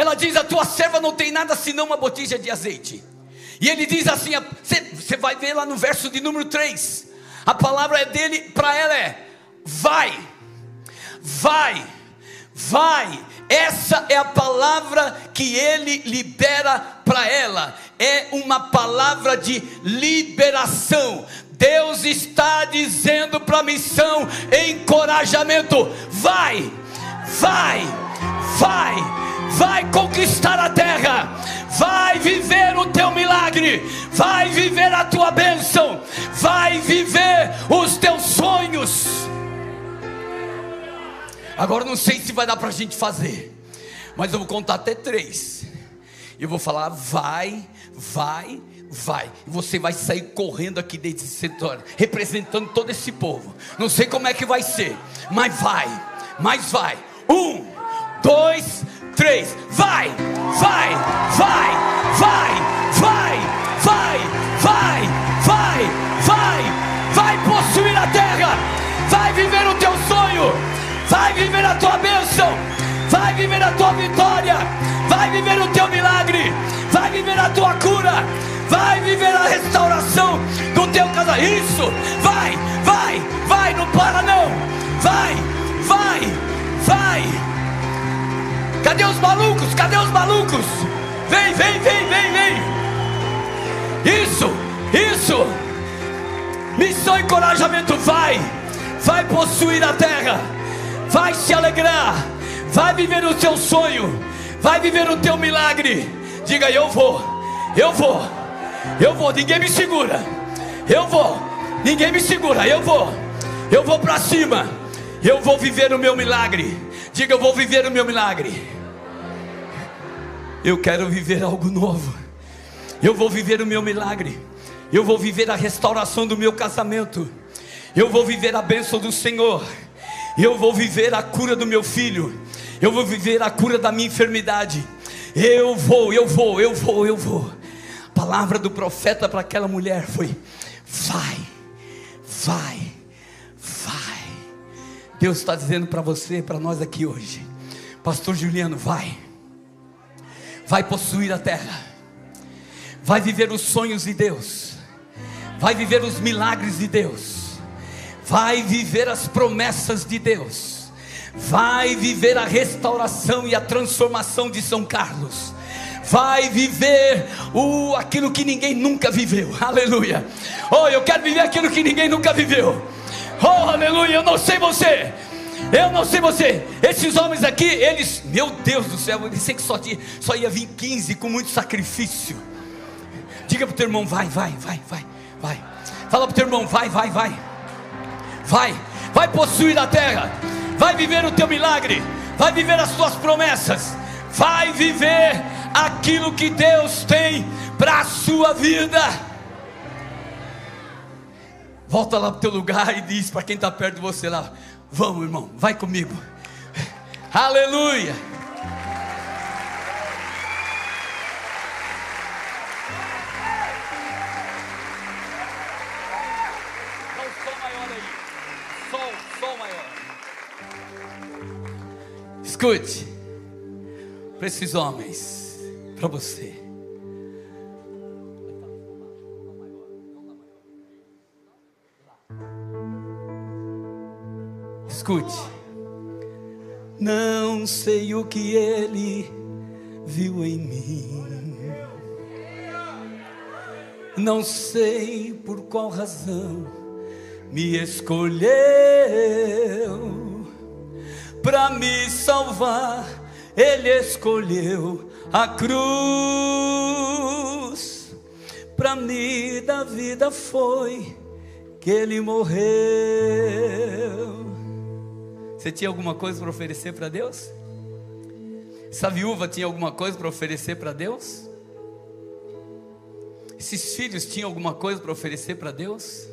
Speaker 1: Ela diz: A tua serva não tem nada senão uma botija de azeite. E ele diz assim: Você vai ver lá no verso de número 3. A palavra é dele para ela é: Vai, vai, vai. Essa é a palavra que ele libera para ela. É uma palavra de liberação. Deus está dizendo para a missão encorajamento: vai, vai, vai vai conquistar a terra, vai viver o teu milagre, vai viver a tua bênção, vai viver os teus sonhos. Agora não sei se vai dar para a gente fazer, mas eu vou contar até três. Eu vou falar, vai, vai, Vai, você vai sair correndo aqui desse setor, representando todo esse povo. Não sei como é que vai ser, mas vai, mas vai. Um, dois, três, vai, vai, vai, vai, vai, vai, vai, vai, vai, vai possuir a terra, vai viver o teu sonho, vai viver a tua bênção, vai viver a tua vitória, vai viver o teu milagre, vai viver a tua cura, vai viver a restauração do teu casamento. Isso, vai, vai, vai, não para não, vai, vai, vai. Cadê os malucos? Cadê os malucos? Vem, vem, vem, vem, vem. Isso, isso. Missão e encorajamento, vai. Vai possuir a terra. Vai se alegrar. Vai viver o teu sonho. Vai viver o teu milagre. Diga, eu vou. Eu vou. Eu vou. Ninguém me segura. Eu vou. Ninguém me segura. Eu vou. Eu vou para cima. Eu vou viver o meu milagre. Diga, eu vou viver o meu milagre. Eu quero viver algo novo. Eu vou viver o meu milagre. Eu vou viver a restauração do meu casamento. Eu vou viver a bênção do Senhor. Eu vou viver a cura do meu filho. Eu vou viver a cura da minha enfermidade. Eu vou, eu vou, eu vou, eu vou. A palavra do profeta para aquela mulher foi: vai, vai, Deus está dizendo para você, para nós aqui hoje, Pastor Juliano, vai, vai possuir a terra, vai viver os sonhos de Deus, vai viver os milagres de Deus, vai viver as promessas de Deus, vai viver a restauração e a transformação de São Carlos. Vai viver o aquilo que ninguém nunca viveu. Aleluia. Oh, eu quero viver aquilo que ninguém nunca viveu. Oh, aleluia. Eu não sei você. Eu não sei você. Esses homens aqui, eles, meu Deus do céu, eu disse que só, tinha, só ia vir 15 com muito sacrifício. Diga para o teu irmão, vai, vai, vai, vai, vai. Fala para o teu irmão, vai, vai, vai. Vai, vai possuir a terra. Vai viver o teu milagre. Vai viver as tuas promessas. Vai viver aquilo que Deus tem para a sua vida. Volta lá para o teu lugar e diz para quem está perto de você lá: Vamos, irmão, vai comigo. (laughs) Aleluia. Escute. Para esses homens, para você. Escute. Não sei o que ele viu em mim. Não sei por qual razão me escolheu para me salvar. Ele escolheu a cruz para mim da vida foi que ele morreu. Você tinha alguma coisa para oferecer para Deus? Essa viúva tinha alguma coisa para oferecer para Deus? Esses filhos tinham alguma coisa para oferecer para Deus?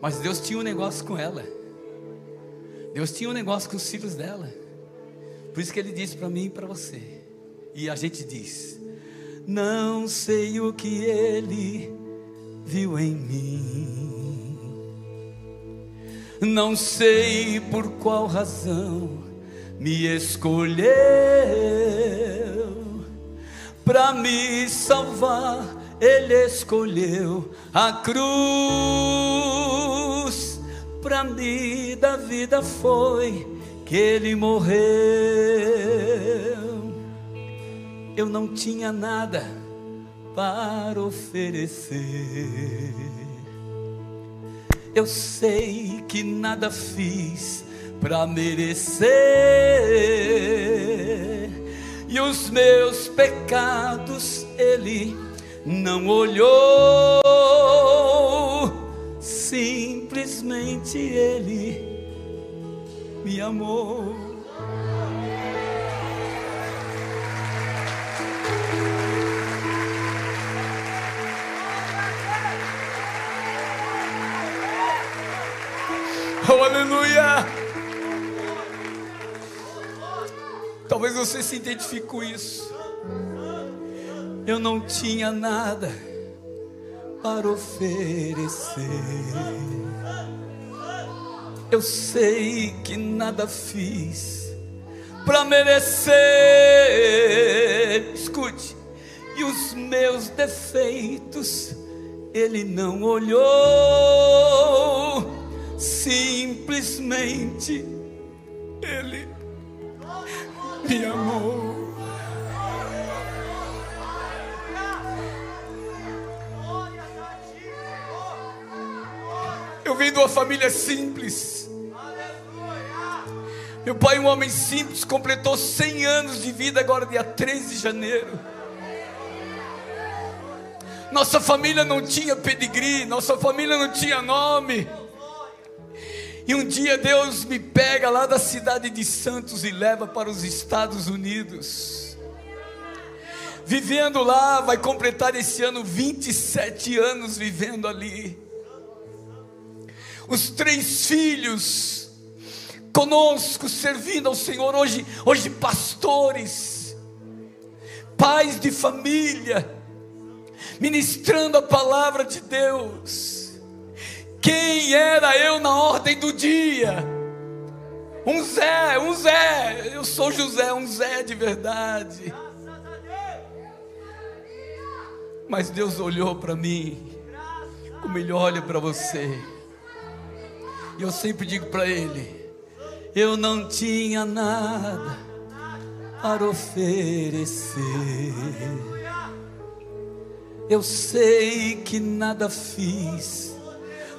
Speaker 1: Mas Deus tinha um negócio com ela. Deus tinha um negócio com os filhos dela. Por isso que ele disse para mim e para você. E a gente diz: Não sei o que ele viu em mim. Não sei por qual razão me escolheu para me salvar. Ele escolheu a cruz para mim da vida foi que ele morreu. Eu não tinha nada para oferecer eu sei que nada fiz para merecer, e os meus pecados Ele não olhou, simplesmente Ele me amou. Oh, aleluia! Talvez você se identifique com isso. Eu não tinha nada para oferecer. Eu sei que nada fiz para merecer. Escute, e os meus defeitos ele não olhou, simplesmente ele me amou. Eu vim de uma família simples. Meu pai, um homem simples, completou 100 anos de vida agora, dia 13 de janeiro. Nossa família não tinha pedigree, nossa família não tinha nome. E um dia Deus me pega lá da cidade de Santos e leva para os Estados Unidos. Vivendo lá, vai completar esse ano 27 anos vivendo ali. Os três filhos conosco, servindo ao Senhor, hoje, hoje pastores, pais de família, ministrando a palavra de Deus quem era eu na ordem do dia? Um Zé, um Zé. Eu sou José, um Zé de verdade. Mas Deus olhou para mim, como Ele olha para você. E eu sempre digo para Ele: eu não tinha nada para oferecer. Eu sei que nada fiz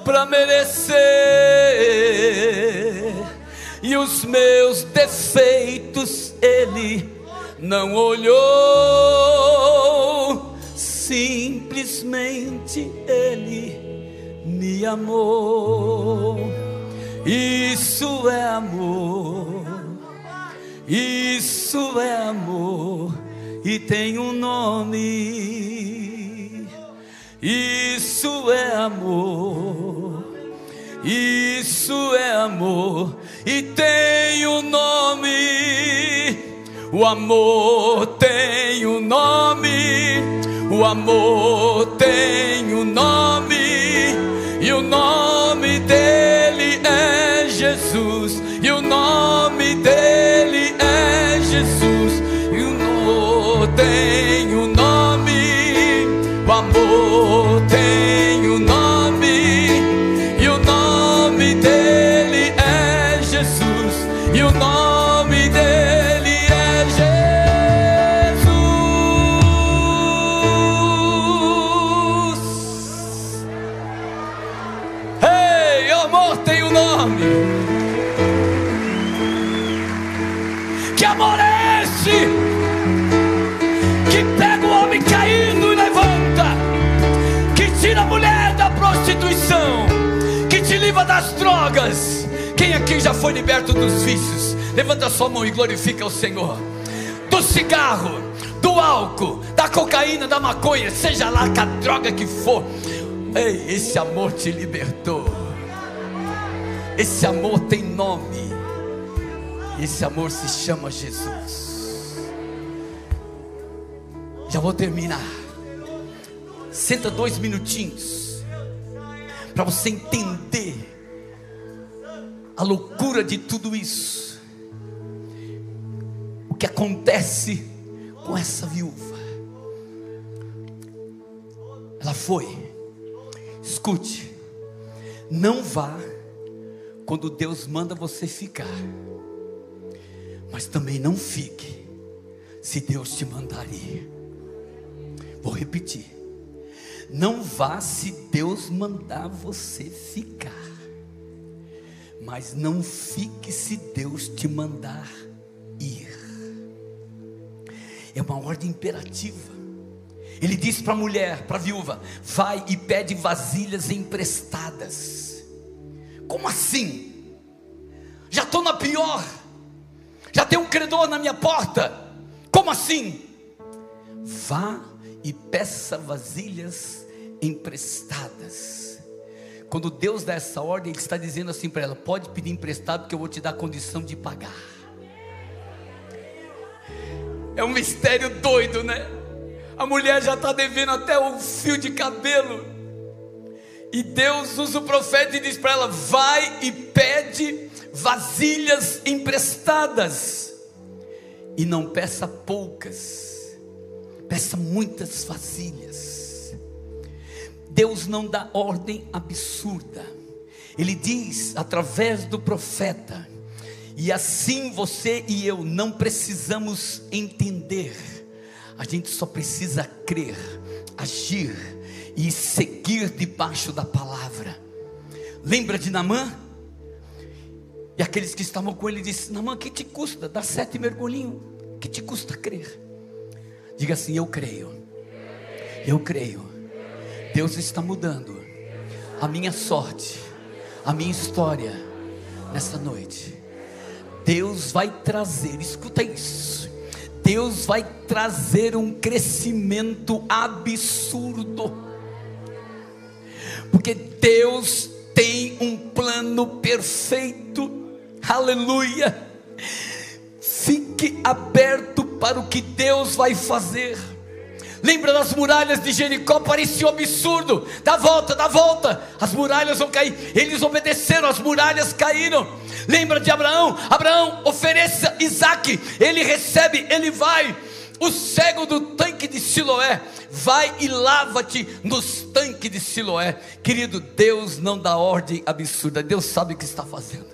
Speaker 1: para merecer. E os meus defeitos ele não olhou, simplesmente ele me amou. Isso é amor, isso é amor, e tem um nome. Isso é amor, isso é amor, e tem um nome. O amor tem um nome, o amor tem um nome, e o nome dele é Jesus, das drogas. Quem aqui já foi liberto dos vícios? Levanta sua mão e glorifica o Senhor. Do cigarro, do álcool, da cocaína, da maconha, seja lá que a droga que for. Ei, esse amor te libertou. Esse amor tem nome. Esse amor se chama Jesus. Já vou terminar. Senta dois minutinhos para você entender a loucura de tudo isso. O que acontece com essa viúva? Ela foi, escute, não vá quando Deus manda você ficar, mas também não fique se Deus te mandar ir. Vou repetir não vá se Deus mandar você ficar. Mas não fique se Deus te mandar ir. É uma ordem imperativa. Ele disse para a mulher, para a viúva: vai e pede vasilhas emprestadas. Como assim? Já estou na pior. Já tem um credor na minha porta. Como assim? Vá e peça vasilhas emprestadas. Quando Deus dá essa ordem, Ele está dizendo assim para ela: pode pedir emprestado, porque eu vou te dar condição de pagar. É um mistério doido, né? A mulher já está devendo até o fio de cabelo. E Deus usa o profeta e diz para ela: vai e pede vasilhas emprestadas. E não peça poucas, peça muitas vasilhas. Deus não dá ordem absurda. Ele diz através do profeta, e assim você e eu não precisamos entender, a gente só precisa crer, agir e seguir debaixo da palavra. Lembra de Namã? E aqueles que estavam com ele disseram: Namã, que te custa dar sete mergulhinhos? Que te custa crer? Diga assim: Eu creio, eu creio. Deus está mudando a minha sorte, a minha história nessa noite. Deus vai trazer, escuta isso. Deus vai trazer um crescimento absurdo. Porque Deus tem um plano perfeito. Aleluia. Fique aberto para o que Deus vai fazer. Lembra das muralhas de Jericó? Parecia um absurdo. Dá volta, dá volta. As muralhas vão cair. Eles obedeceram, as muralhas caíram. Lembra de Abraão? Abraão ofereça Isaac. Ele recebe, ele vai. O cego do tanque de Siloé, vai e lava-te nos tanques de Siloé. Querido, Deus não dá ordem absurda, Deus sabe o que está fazendo.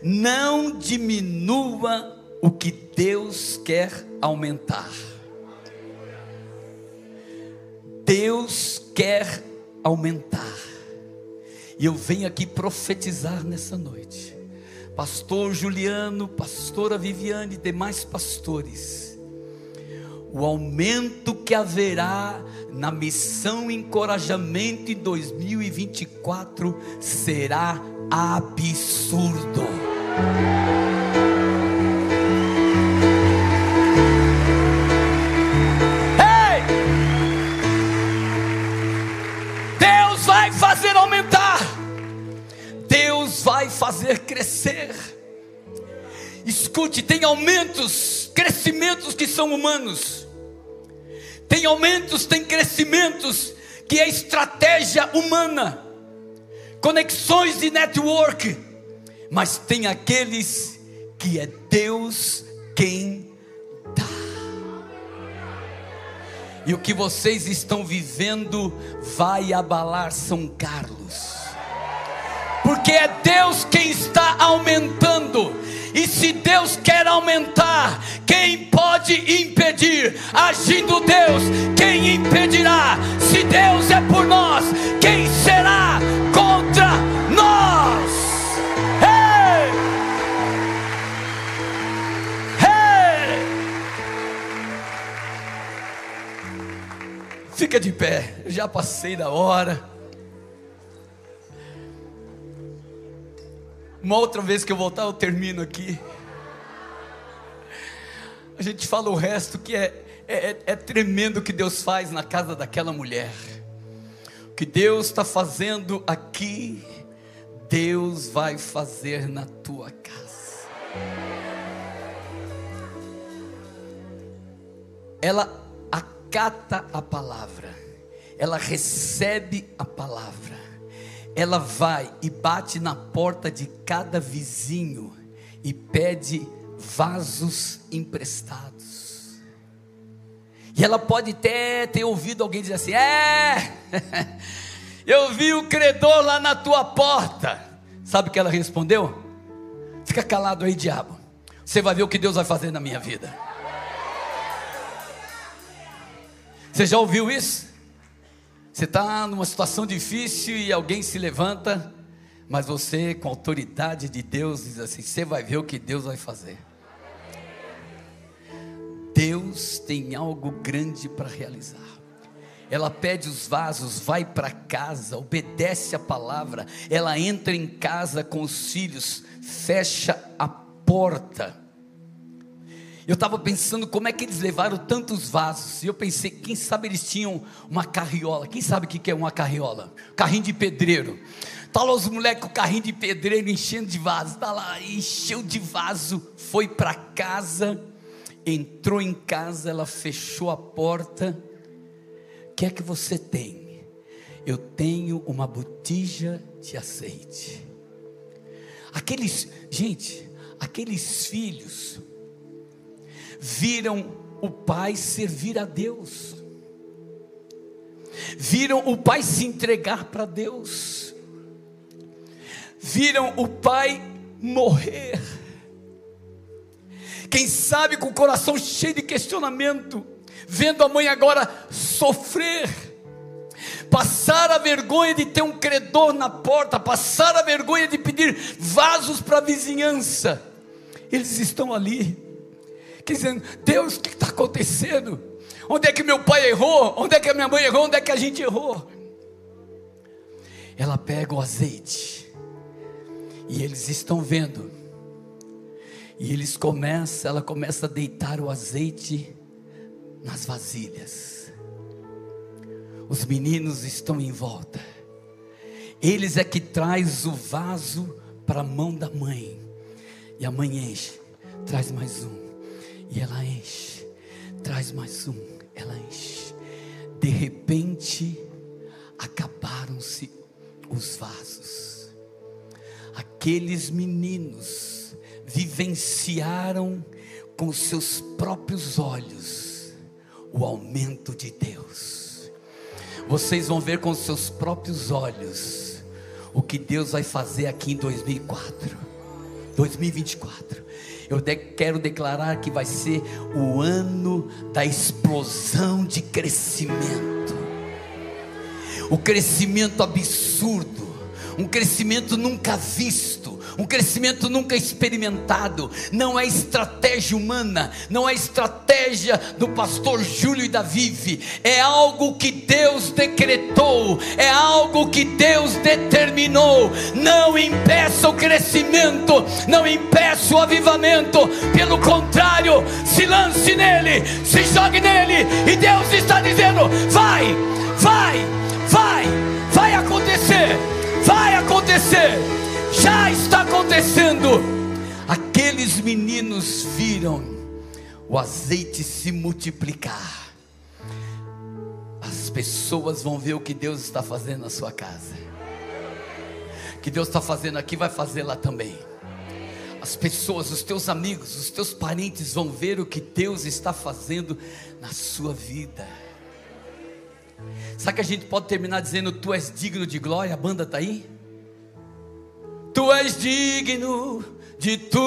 Speaker 1: Não diminua o que Deus quer aumentar. Deus quer aumentar. E eu venho aqui profetizar nessa noite. Pastor Juliano, pastora Viviane e demais pastores. O aumento que haverá na missão Encorajamento em 2024 será absurdo. Fazer aumentar, Deus vai fazer crescer. Escute, tem aumentos, crescimentos que são humanos, tem aumentos, tem crescimentos que é estratégia humana, conexões de network, mas tem aqueles que é Deus quem E o que vocês estão vivendo vai abalar São Carlos. Porque é Deus quem está aumentando. E se Deus quer aumentar, quem pode impedir? Agindo Deus, quem impedirá? Se Deus é por nós, quem será contra nós? Fica de pé, eu já passei da hora. Uma outra vez que eu voltar, eu termino aqui. A gente fala o resto que é, é, é tremendo o que Deus faz na casa daquela mulher. O que Deus está fazendo aqui, Deus vai fazer na tua casa. Ela acata a palavra, ela recebe a palavra, ela vai e bate na porta de cada vizinho e pede vasos emprestados. E ela pode até ter ouvido alguém dizer assim: É, (laughs) eu vi o credor lá na tua porta. Sabe o que ela respondeu? Fica calado aí, diabo. Você vai ver o que Deus vai fazer na minha vida. Você já ouviu isso? Você está numa situação difícil e alguém se levanta, mas você, com a autoridade de Deus, diz assim: Você vai ver o que Deus vai fazer. Deus tem algo grande para realizar. Ela pede os vasos, vai para casa, obedece a palavra. Ela entra em casa com os filhos, fecha a porta Eu estava pensando como é que eles levaram tantos vasos. E eu pensei, quem sabe eles tinham uma carriola. Quem sabe o que é uma carriola? Carrinho de pedreiro. Tá lá os moleques com o carrinho de pedreiro enchendo de vaso. Tá lá, encheu de vaso. Foi para casa. Entrou em casa, ela fechou a porta. O que é que você tem? Eu tenho uma botija de azeite. Aqueles, gente, aqueles filhos viram o pai servir a Deus, viram o pai se entregar para Deus, viram o pai morrer. Quem sabe com o coração cheio de questionamento, vendo a mãe agora sofrer, passar a vergonha de ter um credor na porta, passar a vergonha de pedir vasos para a vizinhança. Eles estão ali dizendo: Deus, o que está acontecendo? Onde é que meu pai errou? Onde é que a minha mãe errou? Onde é que a gente errou? Ela pega o azeite e eles estão vendo. E eles começam, ela começa a deitar o azeite nas vasilhas. Os meninos estão em volta. Eles é que traz o vaso para a mão da mãe. E a mãe enche, traz mais um. E ela enche, traz mais um, ela enche. De repente, acabaram-se os vasos. Aqueles meninos vivenciaram com seus próprios olhos o aumento de Deus. Vocês vão ver com seus próprios olhos o que Deus vai fazer aqui em 2004, 2024 eu de, quero declarar que vai ser o ano da explosão de crescimento. O crescimento absurdo, um crescimento nunca visto um crescimento nunca experimentado, não é estratégia humana, não é estratégia do pastor Júlio e da Vive, é algo que Deus decretou, é algo que Deus determinou. Não impeça o crescimento, não impeça o avivamento, pelo contrário, se lance nele, se jogue nele, e Deus está dizendo: vai, vai, vai, vai acontecer, vai acontecer já está acontecendo. Aqueles meninos viram o azeite se multiplicar. As pessoas vão ver o que Deus está fazendo na sua casa. Que Deus está fazendo aqui, vai fazer lá também. As pessoas, os teus amigos, os teus parentes vão ver o que Deus está fazendo na sua vida. Sabe que a gente pode terminar dizendo: Tu és digno de glória? A banda está aí? Tu és digno de tudo.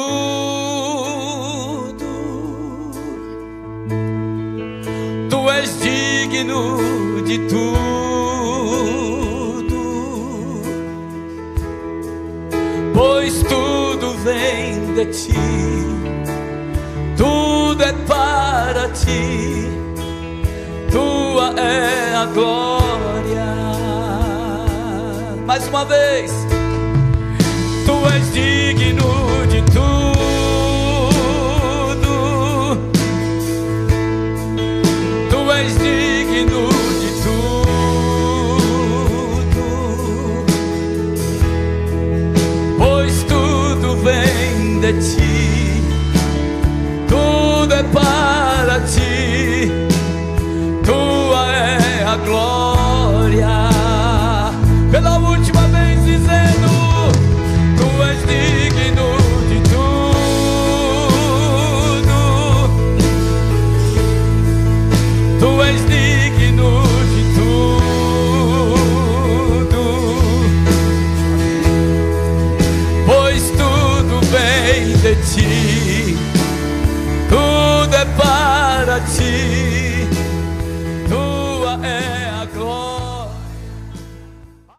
Speaker 1: Tu és digno de tudo. Pois tudo vem de ti. Tudo é para ti. Tua é a glória. Mais uma vez digno de tudo. Tu és digno de tudo. Pois tudo vem de ti.